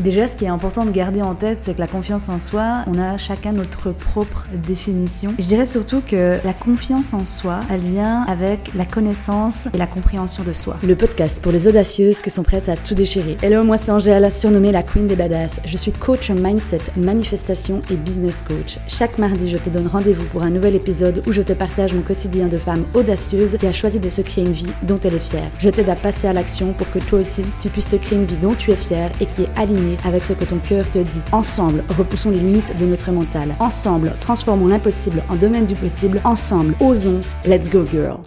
Déjà, ce qui est important de garder en tête, c'est que la confiance en soi, on a chacun notre propre définition. je dirais surtout que la confiance en soi, elle vient avec la connaissance et la compréhension de soi. Le podcast pour les audacieuses qui sont prêtes à tout déchirer. Hello, moi c'est Angèle, surnommée la Queen des Badass. Je suis coach mindset, manifestation et business coach. Chaque mardi, je te donne rendez-vous pour un nouvel épisode où je te partage mon quotidien de femme audacieuse qui a choisi de se créer une vie dont elle est fière. Je t'aide à passer à l'action pour que toi aussi, tu puisses te créer une vie dont tu es fière et qui est alignée avec ce que ton cœur te dit. Ensemble, repoussons les limites de notre mental. Ensemble, transformons l'impossible en domaine du possible. Ensemble, osons. Let's go girl.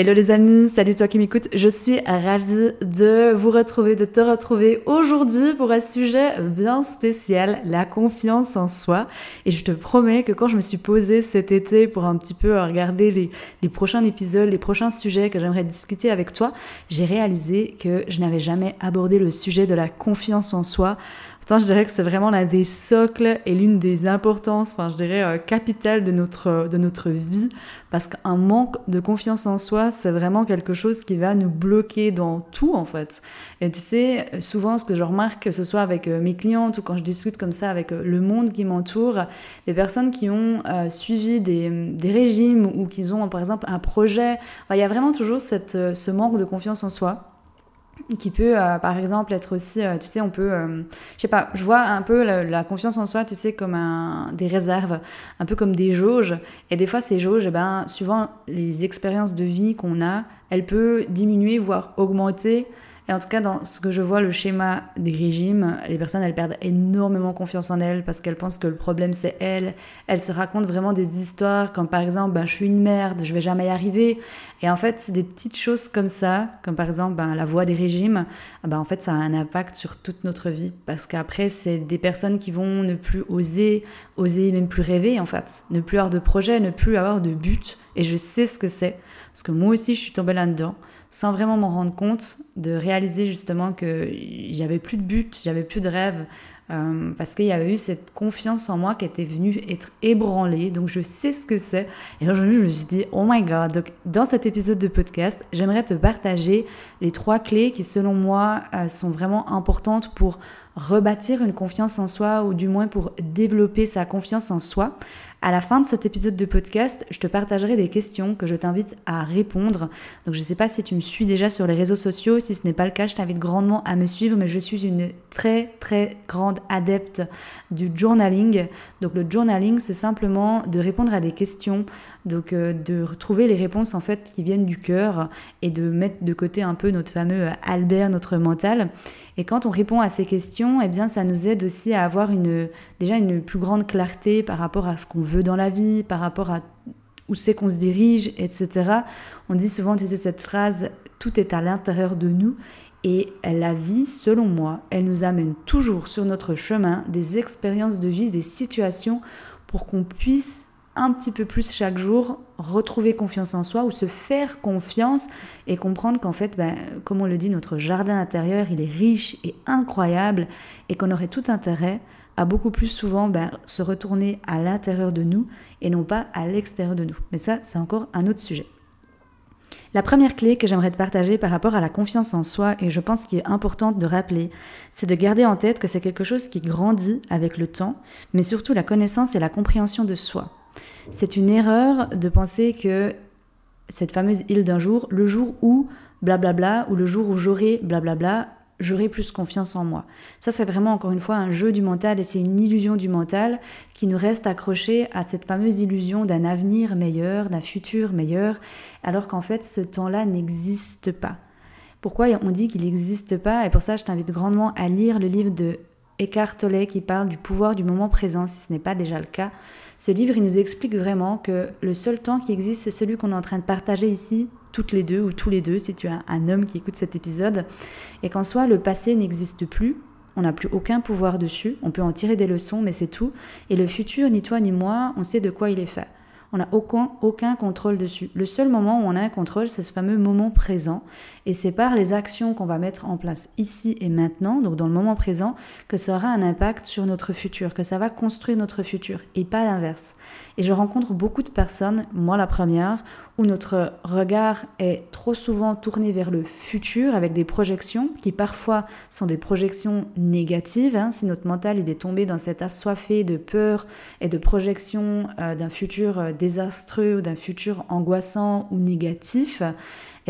Hello les amis, salut toi qui m'écoutes. Je suis ravie de vous retrouver, de te retrouver aujourd'hui pour un sujet bien spécial, la confiance en soi. Et je te promets que quand je me suis posée cet été pour un petit peu regarder les, les prochains épisodes, les prochains sujets que j'aimerais discuter avec toi, j'ai réalisé que je n'avais jamais abordé le sujet de la confiance en soi je dirais que c'est vraiment l'un des socles et l'une des importances, enfin, je dirais, euh, capitales de notre, de notre vie. Parce qu'un manque de confiance en soi, c'est vraiment quelque chose qui va nous bloquer dans tout, en fait. Et tu sais, souvent, ce que je remarque, que ce soit avec euh, mes clientes ou quand je discute comme ça avec euh, le monde qui m'entoure, les personnes qui ont suivi des, des, régimes ou qui ont, par exemple, un projet, il y a vraiment toujours cette, ce manque de confiance en soi qui peut euh, par exemple être aussi euh, tu sais on peut euh, je sais pas je vois un peu la, confiance en soi tu sais comme un, des réserves un peu comme des jauges. Et des fois ces jauges eh ben suivant les expériences de vie qu'on a elle peut diminuer voire augmenter et en tout cas, dans ce que je vois, le schéma des régimes, les personnes, elles perdent énormément confiance en elles parce qu'elles pensent que le problème, c'est elles. Elles se racontent vraiment des histoires comme par exemple, ben, je suis une merde, je vais jamais y arriver. Et en fait, c'est des petites choses comme ça, comme par exemple ben, la voie des régimes, ben, en fait, ça a un impact sur toute notre vie. Parce qu'après, c'est des personnes qui vont ne plus oser, oser même plus rêver, en fait. Ne plus avoir de projet, ne plus avoir de but. Et je sais ce que c'est. Parce que moi aussi, je suis tombée là-dedans sans vraiment m'en rendre compte, de réaliser justement que j'avais plus de but, j'avais plus de rêve, euh, parce qu'il y avait eu cette confiance en moi qui était venue être ébranlée. Donc je sais ce que c'est. Et aujourd'hui, je me suis dit, oh my god. Donc dans cet épisode de podcast, j'aimerais te partager les trois clés qui, selon moi, euh, sont vraiment importantes pour rebâtir une confiance en soi ou du moins pour développer sa confiance en soi. À la fin de cet épisode de podcast, je te partagerai des questions que je t'invite à répondre. Donc je ne sais pas si tu me suis déjà sur les réseaux sociaux, si ce n'est pas le cas, je t'invite grandement à me suivre, mais je suis une très très grande adepte du journaling. Donc le journaling, c'est simplement de répondre à des questions, donc euh, de retrouver les réponses en fait qui viennent du cœur et de mettre de côté un peu notre fameux Albert, notre mental. Et quand on répond à ces questions, eh bien ça nous aide aussi à avoir une déjà une plus grande clarté par rapport à ce qu'on veut dans la vie, par rapport à où c'est qu'on se dirige, etc. On dit souvent, tu sais, cette phrase, tout est à l'intérieur de nous. Et la vie, selon moi, elle nous amène toujours sur notre chemin des expériences de vie, des situations pour qu'on puisse un petit peu plus chaque jour retrouver confiance en soi ou se faire confiance et comprendre qu'en fait, ben, comme on le dit, notre jardin intérieur, il est riche et incroyable et qu'on aurait tout intérêt à beaucoup plus souvent ben, se retourner à l'intérieur de nous et non pas à l'extérieur de nous. Mais ça, c'est encore un autre sujet. La première clé que j'aimerais te partager par rapport à la confiance en soi, et je pense qu'il est importante de rappeler, c'est de garder en tête que c'est quelque chose qui grandit avec le temps, mais surtout la connaissance et la compréhension de soi. C'est une erreur de penser que cette fameuse île d'un jour, le jour où blablabla, ou le jour où j'aurai blablabla, j'aurai plus confiance en moi. Ça, c'est vraiment encore une fois un jeu du mental et c'est une illusion du mental qui nous reste accroché à cette fameuse illusion d'un avenir meilleur, d'un futur meilleur, alors qu'en fait, ce temps-là n'existe pas. Pourquoi on dit qu'il n'existe pas? Et pour ça, je t'invite grandement à lire le livre de Eckhart qui parle du pouvoir du moment présent, si ce n'est pas déjà le cas. Ce livre, il nous explique vraiment que le seul temps qui existe, c'est celui qu'on est en train de partager ici, toutes les deux ou tous les deux, si tu as un homme qui écoute cet épisode, et qu'en soi, le passé n'existe plus, on n'a plus aucun pouvoir dessus, on peut en tirer des leçons, mais c'est tout. Et le futur, ni toi ni moi, on sait de quoi il est fait. On n'a aucun, aucun contrôle dessus. Le seul moment où on a un contrôle, c'est ce fameux moment présent. Et c'est par les actions qu'on va mettre en place ici et maintenant, donc dans le moment présent, que ça aura un impact sur notre futur, que ça va construire notre futur, et pas l'inverse. Et je rencontre beaucoup de personnes, moi la première, où notre regard est trop souvent tourné vers le futur avec des projections qui parfois sont des projections négatives. Hein. si notre mental il est tombé dans cette assoiffé de peur et de projection euh, d'un futur euh, désastreux ou d'un futur angoissant ou négatif,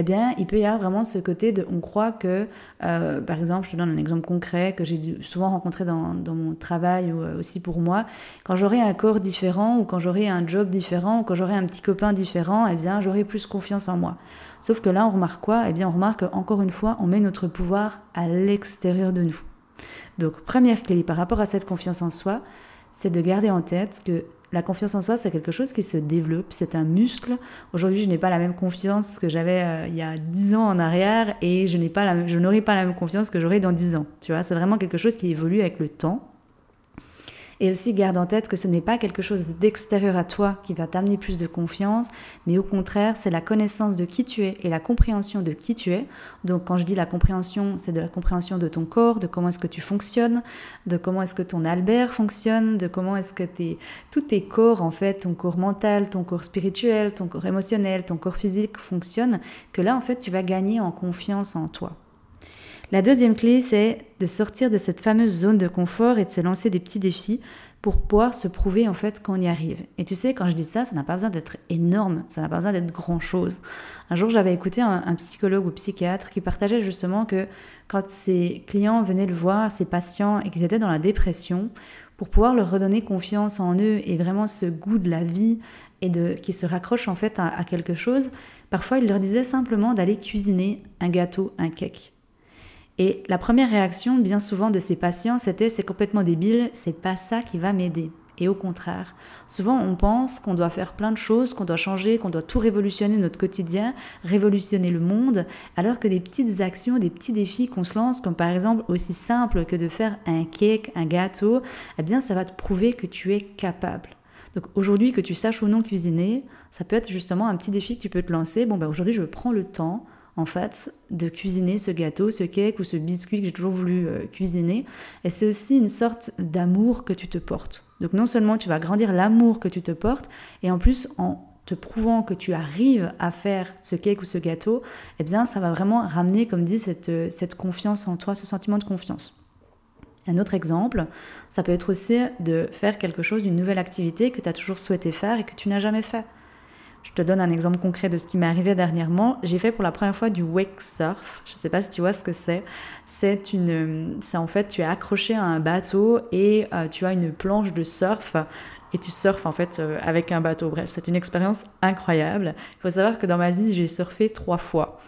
eh bien, il peut y avoir vraiment ce côté de, on croit que, euh, par exemple, je te donne un exemple concret que j'ai souvent rencontré dans, mon travail ou euh, aussi pour moi, quand j'aurai un corps différent ou quand j'aurai un job différent ou quand j'aurai un petit copain différent, eh bien, j'aurai plus confiance en moi. Sauf que là, on remarque quoi? Eh bien, on remarque encore une fois, on met notre pouvoir à l'extérieur de nous. Donc, première clé par rapport à cette confiance en soi, c'est de garder en tête que la confiance en soi, c'est quelque chose qui se développe, c'est un muscle. Aujourd'hui, je n'ai pas la même confiance que j'avais euh, il y a 10 ans en arrière et je pas je n'aurai pas la même confiance que j'aurai dans 10 ans. Tu vois, c'est vraiment quelque chose qui évolue avec le temps. Et aussi garde en tête que ce n'est pas quelque chose d'extérieur à toi qui va t'amener plus de confiance, mais au contraire, c'est la connaissance de qui tu es et la compréhension de qui tu es. Donc quand je dis la compréhension, c'est de la compréhension de ton corps, de comment est-ce que tu fonctionnes, de comment est-ce que ton Albert fonctionne, de comment est-ce que tes, tous tes corps, en fait, ton corps mental, ton corps spirituel, ton corps émotionnel, ton corps physique fonctionnent, que là, en fait, tu vas gagner en confiance en toi. La deuxième clé, c'est de sortir de cette fameuse zone de confort et de se lancer des petits défis pour pouvoir se prouver en fait qu'on y arrive. Et tu sais, quand je dis ça, ça n'a pas besoin d'être énorme, ça n'a pas besoin d'être grand-chose. Un jour, j'avais écouté un, psychologue ou psychiatre qui partageait justement que quand ses clients venaient le voir, ses patients, et qu'ils étaient dans la dépression, pour pouvoir leur redonner confiance en eux et vraiment ce goût de la vie et de qui se raccrochent en fait à, à quelque chose, parfois il leur disait simplement d'aller cuisiner un gâteau, un cake. Et la première réaction, bien souvent, de ces patients, c'était c'est complètement débile, c'est pas ça qui va m'aider. Et au contraire, souvent on pense qu'on doit faire plein de choses, qu'on doit changer, qu'on doit tout révolutionner notre quotidien, révolutionner le monde, alors que des petites actions, des petits défis qu'on se lance, comme par exemple aussi simple que de faire un cake, un gâteau, eh bien ça va te prouver que tu es capable. Donc aujourd'hui, que tu saches ou non cuisiner, ça peut être justement un petit défi que tu peux te lancer. Bon, ben aujourd'hui, je prends le temps en fait, de cuisiner ce gâteau, ce cake ou ce biscuit que j'ai toujours voulu euh, cuisiner. Et c'est aussi une sorte d'amour que tu te portes. Donc non seulement tu vas grandir l'amour que tu te portes, et en plus en te prouvant que tu arrives à faire ce cake ou ce gâteau, eh bien ça va vraiment ramener, comme dit, cette, euh, cette confiance en toi, ce sentiment de confiance. Un autre exemple, ça peut être aussi de faire quelque chose, d'une nouvelle activité que tu as toujours souhaité faire et que tu n'as jamais fait. Je te donne un exemple concret de ce qui m'est arrivé dernièrement. J'ai fait pour la première fois du wake surf. Je ne sais pas si tu vois ce que c'est. C'est une, c'est en fait, tu es accroché à un bateau et euh, tu as une planche de surf et tu surfes en fait euh, avec un bateau. Bref, c'est une expérience incroyable. Il faut savoir que dans ma vie, j'ai surfé trois fois.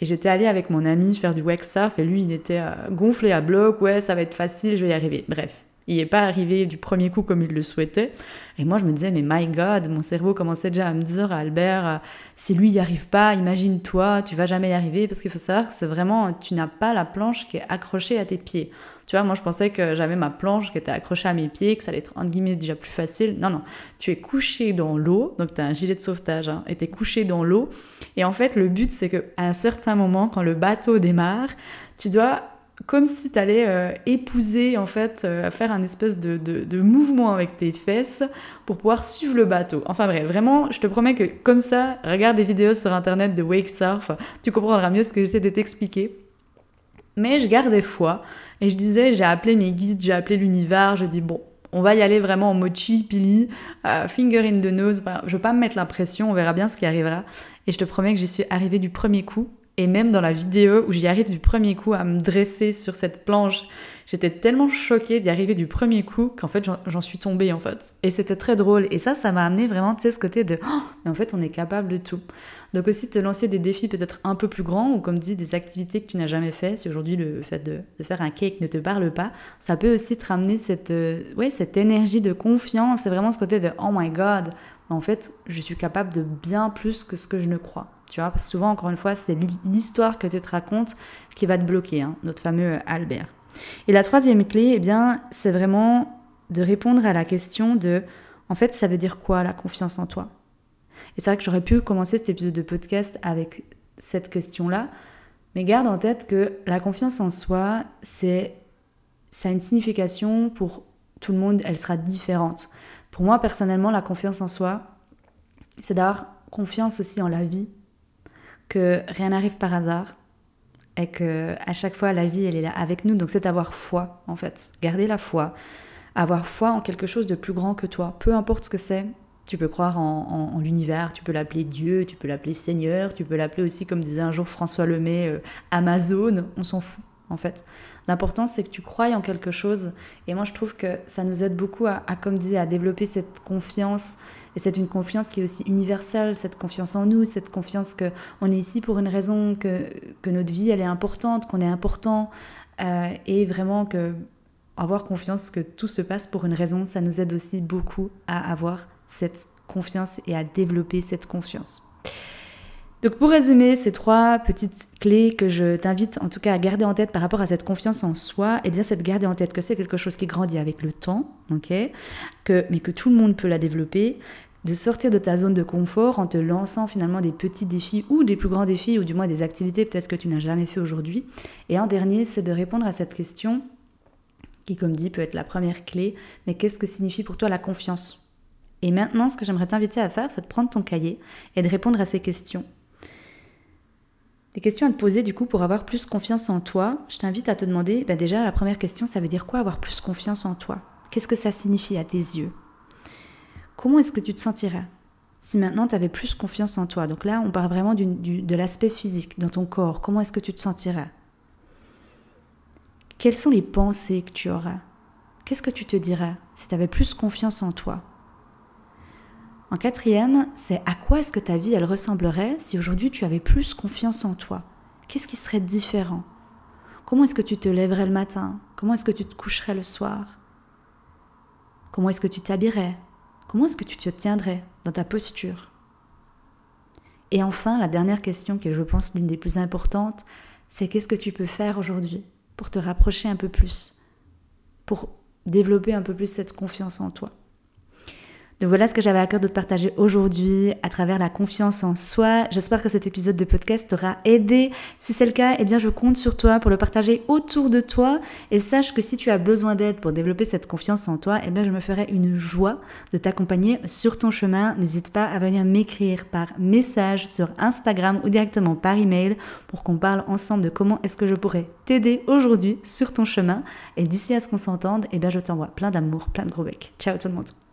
Et j'étais allée avec mon ami faire du wake surf et lui, il était euh, gonflé à bloc. Ouais, ça va être facile, je vais y arriver. Bref, il n'est pas arrivé du premier coup comme il le souhaitait. Et moi, je me disais, mais my God, mon cerveau commençait déjà à me dire, Albert, euh, si lui y arrive pas, imagine-toi, tu vas jamais y arriver. Parce qu'il faut savoir que c'est vraiment, tu n'as pas la planche qui est accrochée à tes pieds. Tu vois, moi, je pensais que j'avais ma planche qui était accrochée à mes pieds, que ça allait être, entre guillemets, déjà plus facile. Non, non. Tu es couché dans l'eau, donc tu as un gilet de sauvetage, hein, et tu es couché dans l'eau. Et en fait, le but, c'est qu'à un certain moment, quand le bateau démarre, tu dois comme si tu allais euh, épouser, en fait, euh, faire un espèce de, de, mouvement avec tes fesses pour pouvoir suivre le bateau. Enfin bref, vraiment, je te promets que comme ça, regarde des vidéos sur internet de wake surf, tu comprendras mieux ce que j'essaie de t'expliquer. Mais je gardais foi et je disais, j'ai appelé mes guides, j'ai appelé l'univers, je dis bon, on va y aller vraiment en mode pili, euh, finger in the nose. je veux pas me mettre la pression, on verra bien ce qui arrivera. Et je te promets que j'y suis arrivée du premier coup. Et même dans la vidéo où j'y arrive du premier coup à me dresser sur cette planche, j'étais tellement choquée d'y arriver du premier coup qu'en fait j'en suis tombée en fait. Et c'était très drôle. Et ça, ça m'a amené vraiment, tu sais, ce côté de oh, mais en fait on est capable de tout. Donc aussi te lancer des défis peut-être un peu plus grands ou comme dit des activités que tu n'as jamais fait. Si aujourd'hui le fait de, faire un cake ne te parle pas, ça peut aussi te ramener cette, euh, ouais, cette énergie de confiance. C'est vraiment ce côté de oh my god, en fait je suis capable de bien plus que ce que je ne crois. Tu vois, parce que souvent, encore une fois, c'est l'histoire que tu te racontes qui va te bloquer, hein, notre fameux Albert. Et la troisième clé, eh bien, c'est vraiment de répondre à la question de, en fait, ça veut dire quoi la confiance en toi? Et c'est vrai que j'aurais pu commencer cet épisode de podcast avec cette question-là, mais garde en tête que la confiance en soi, c'est ça a une signification pour tout le monde, elle sera différente. Pour moi, personnellement, la confiance en soi, c'est d'avoir confiance aussi en la vie, que rien n'arrive par hasard et que à chaque fois la vie elle est là avec nous. Donc c'est avoir foi en fait, garder la foi, avoir foi en quelque chose de plus grand que toi, peu importe ce que c'est. Tu peux croire en, l'univers, tu peux l'appeler Dieu, tu peux l'appeler Seigneur, tu peux l'appeler aussi, comme disait un jour François Lemay, euh, Amazon, on s'en fout en fait. L'important, c'est que tu croyes en quelque chose. Et moi, je trouve que ça nous aide beaucoup à, comme disait, à développer cette confiance. Et c'est une confiance qui est aussi universelle, cette confiance en nous, cette confiance qu'on est ici pour une raison, que, que notre vie, elle est importante, qu'on est important. Euh, et vraiment que avoir confiance que tout se passe pour une raison, ça nous aide aussi beaucoup à avoir cette confiance et à développer cette confiance. Donc pour résumer ces trois petites clés que je t'invite en tout cas à garder en tête par rapport à cette confiance en soi, et eh bien c'est de garder en tête que c'est quelque chose qui grandit avec le temps, ok, que, mais que tout le monde peut la développer, de sortir de ta zone de confort en te lançant finalement des petits défis ou des plus grands défis ou du moins des activités peut-être que tu n'as jamais fait aujourd'hui. Et en dernier, c'est de répondre à cette question qui, comme dit, peut être la première clé, mais qu'est-ce que signifie pour toi la confiance? Et maintenant, ce que j'aimerais t'inviter à faire, c'est de prendre ton cahier et de répondre à ces questions. Des questions à te poser du coup pour avoir plus confiance en toi. Je t'invite à te demander, bah, déjà la première question, ça veut dire quoi avoir plus confiance en toi? Qu'est-ce que ça signifie à tes yeux? Comment est-ce que tu te sentirais si maintenant tu avais plus confiance en toi? Donc là, on parle vraiment de l'aspect physique dans ton corps. Comment est-ce que tu te sentirais? Quelles sont les pensées que tu aurais Qu'est-ce que tu te dirais si tu avais plus confiance en toi? En quatrième, c'est à quoi est-ce que ta vie, elle ressemblerait si aujourd'hui tu avais plus confiance en toi? Qu'est-ce qui serait différent? Comment est-ce que tu te lèverais le matin? Comment est-ce que tu te coucherais le soir? Comment est-ce que tu t'habillerais? Comment est-ce que tu te tiendrais dans ta posture? Et enfin, la dernière question qui est, je pense, l'une des plus importantes, c'est qu'est-ce que tu peux faire aujourd'hui pour te rapprocher un peu plus, pour développer un peu plus cette confiance en toi? Donc voilà ce que j'avais à cœur de te partager aujourd'hui à travers la confiance en soi. J'espère que cet épisode de podcast t'aura aidé. Si c'est le cas, eh bien je compte sur toi pour le partager autour de toi et sache que si tu as besoin d'aide pour développer cette confiance en toi, eh bien je me ferai une joie de t'accompagner sur ton chemin. N'hésite pas à venir m'écrire par message sur Instagram ou directement par email pour qu'on parle ensemble de comment est-ce que je pourrais t'aider aujourd'hui sur ton chemin. Et d'ici à ce qu'on s'entende, eh bien je t'envoie plein d'amour, plein de gros becs. Ciao tout le monde.